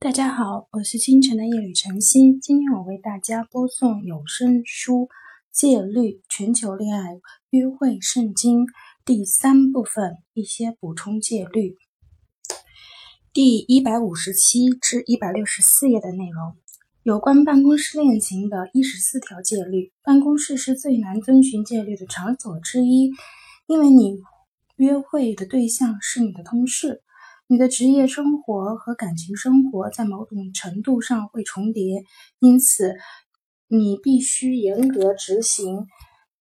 大家好，我是清晨的夜雨晨曦。今天我为大家播送有声书《戒律：全球恋爱约会圣经》第三部分一些补充戒律，第一百五十七至一百六十四页的内容，有关办公室恋情的一十四条戒律。办公室是最难遵循戒律的场所之一，因为你约会的对象是你的同事。你的职业生活和感情生活在某种程度上会重叠，因此你必须严格执行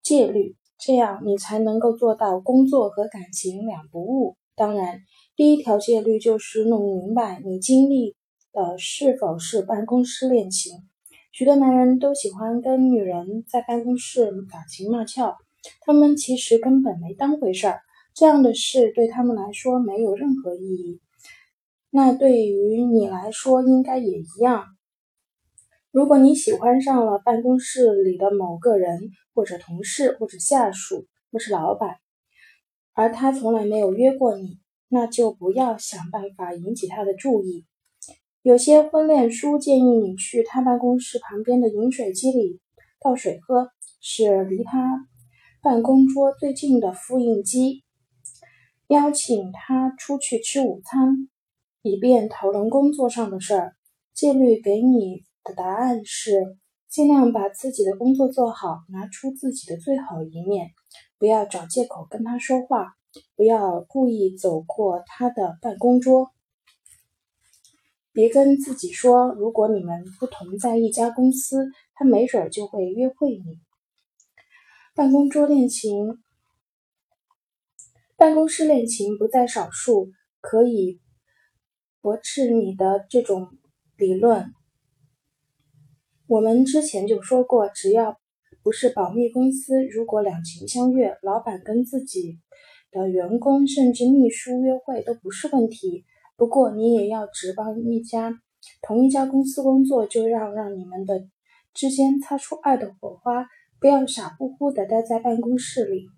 戒律，这样你才能够做到工作和感情两不误。当然，第一条戒律就是弄明白你经历的是否是办公室恋情。许多男人都喜欢跟女人在办公室打情骂俏，他们其实根本没当回事儿。这样的事对他们来说没有任何意义，那对于你来说应该也一样。如果你喜欢上了办公室里的某个人，或者同事，或者下属，或是老板，而他从来没有约过你，那就不要想办法引起他的注意。有些婚恋书建议你去他办公室旁边的饮水机里倒水喝，是离他办公桌最近的复印机。邀请他出去吃午餐，以便讨论工作上的事儿。戒律给你的答案是：尽量把自己的工作做好，拿出自己的最好一面，不要找借口跟他说话，不要故意走过他的办公桌。别跟自己说，如果你们不同在一家公司，他没准就会约会你。办公桌恋情。办公室恋情不在少数，可以驳斥你的这种理论。我们之前就说过，只要不是保密公司，如果两情相悦，老板跟自己的员工甚至秘书约会都不是问题。不过你也要只帮一家同一家公司工作，就让让你们的之间擦出爱的火花，不要傻乎乎的待在办公室里。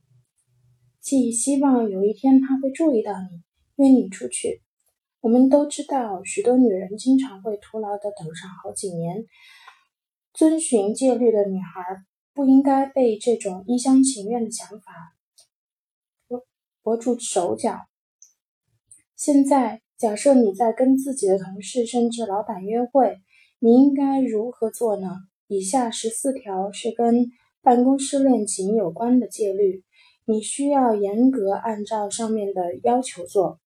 既希望有一天他会注意到你，约你出去。我们都知道，许多女人经常会徒劳的等上好几年。遵循戒律的女孩不应该被这种一厢情愿的想法驳驳住手脚。现在，假设你在跟自己的同事甚至老板约会，你应该如何做呢？以下十四条是跟办公室恋情有关的戒律。你需要严格按照上面的要求做，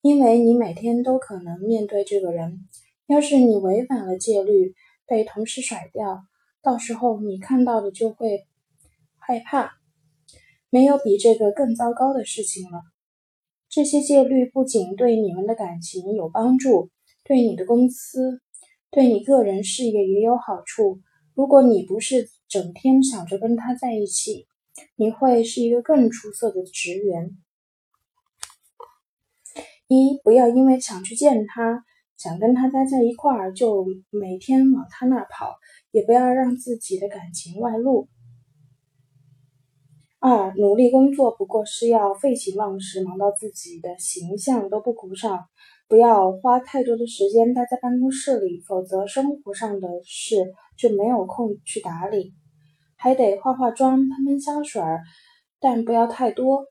因为你每天都可能面对这个人。要是你违反了戒律，被同事甩掉，到时候你看到的就会害怕。没有比这个更糟糕的事情了。这些戒律不仅对你们的感情有帮助，对你的公司、对你个人事业也有好处。如果你不是整天想着跟他在一起，你会是一个更出色的职员。一，不要因为想去见他，想跟他待在一块儿，就每天往他那儿跑，也不要让自己的感情外露。二，努力工作不过是要废寝忘食，忙到自己的形象都不顾上，不要花太多的时间待在办公室里，否则生活上的事就没有空去打理。还得化化妆、喷喷香水儿，但不要太多。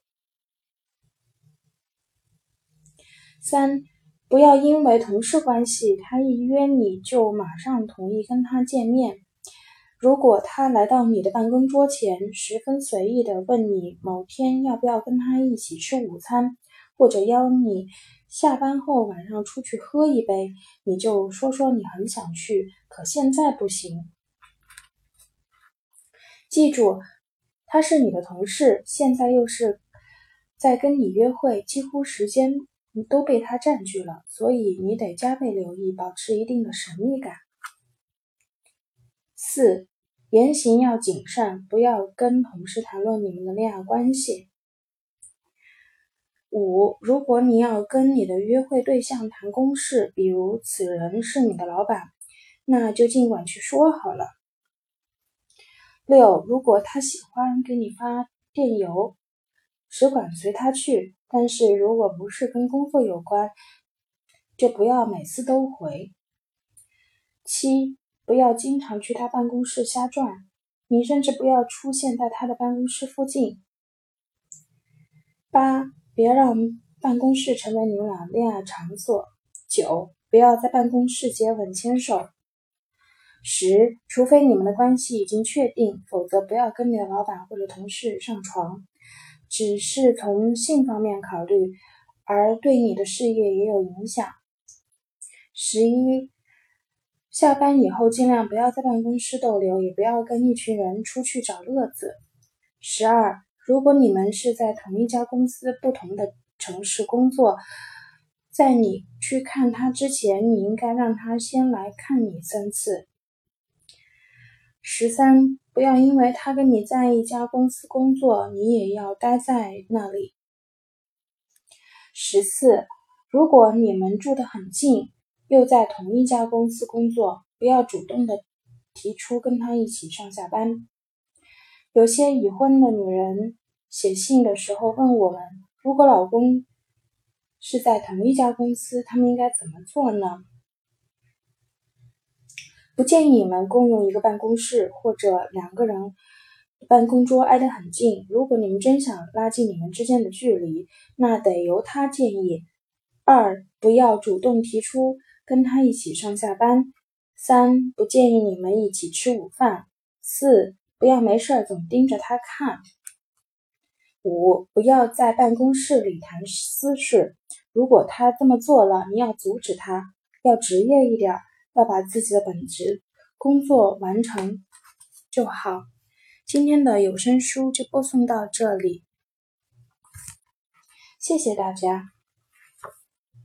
三，不要因为同事关系，他一约你就马上同意跟他见面。如果他来到你的办公桌前，十分随意的问你某天要不要跟他一起吃午餐，或者邀你下班后晚上出去喝一杯，你就说说你很想去，可现在不行。记住，他是你的同事，现在又是在跟你约会，几乎时间都被他占据了，所以你得加倍留意，保持一定的神秘感。四，言行要谨慎，不要跟同事谈论你们的恋爱关系。五，如果你要跟你的约会对象谈公事，比如此人是你的老板，那就尽管去说好了。六，如果他喜欢给你发电邮，只管随他去；但是如果不是跟工作有关，就不要每次都回。七，不要经常去他办公室瞎转，你甚至不要出现在他的办公室附近。八，别让办公室成为你们俩恋爱场所。九，不要在办公室接吻牵手。十，除非你们的关系已经确定，否则不要跟你的老板或者同事上床。只是从性方面考虑，而对你的事业也有影响。十一，下班以后尽量不要在办公室逗留，也不要跟一群人出去找乐子。十二，如果你们是在同一家公司、不同的城市工作，在你去看他之前，你应该让他先来看你三次。十三，不要因为他跟你在一家公司工作，你也要待在那里。十四，如果你们住得很近，又在同一家公司工作，不要主动的提出跟他一起上下班。有些已婚的女人写信的时候问我们，如果老公是在同一家公司，他们应该怎么做呢？不建议你们共用一个办公室，或者两个人办公桌挨得很近。如果你们真想拉近你们之间的距离，那得由他建议。二，不要主动提出跟他一起上下班。三，不建议你们一起吃午饭。四，不要没事儿总盯着他看。五，不要在办公室里谈私事。如果他这么做了，你要阻止他，要职业一点。要把自己的本职工作完成就好。今天的有声书就播送到这里，谢谢大家。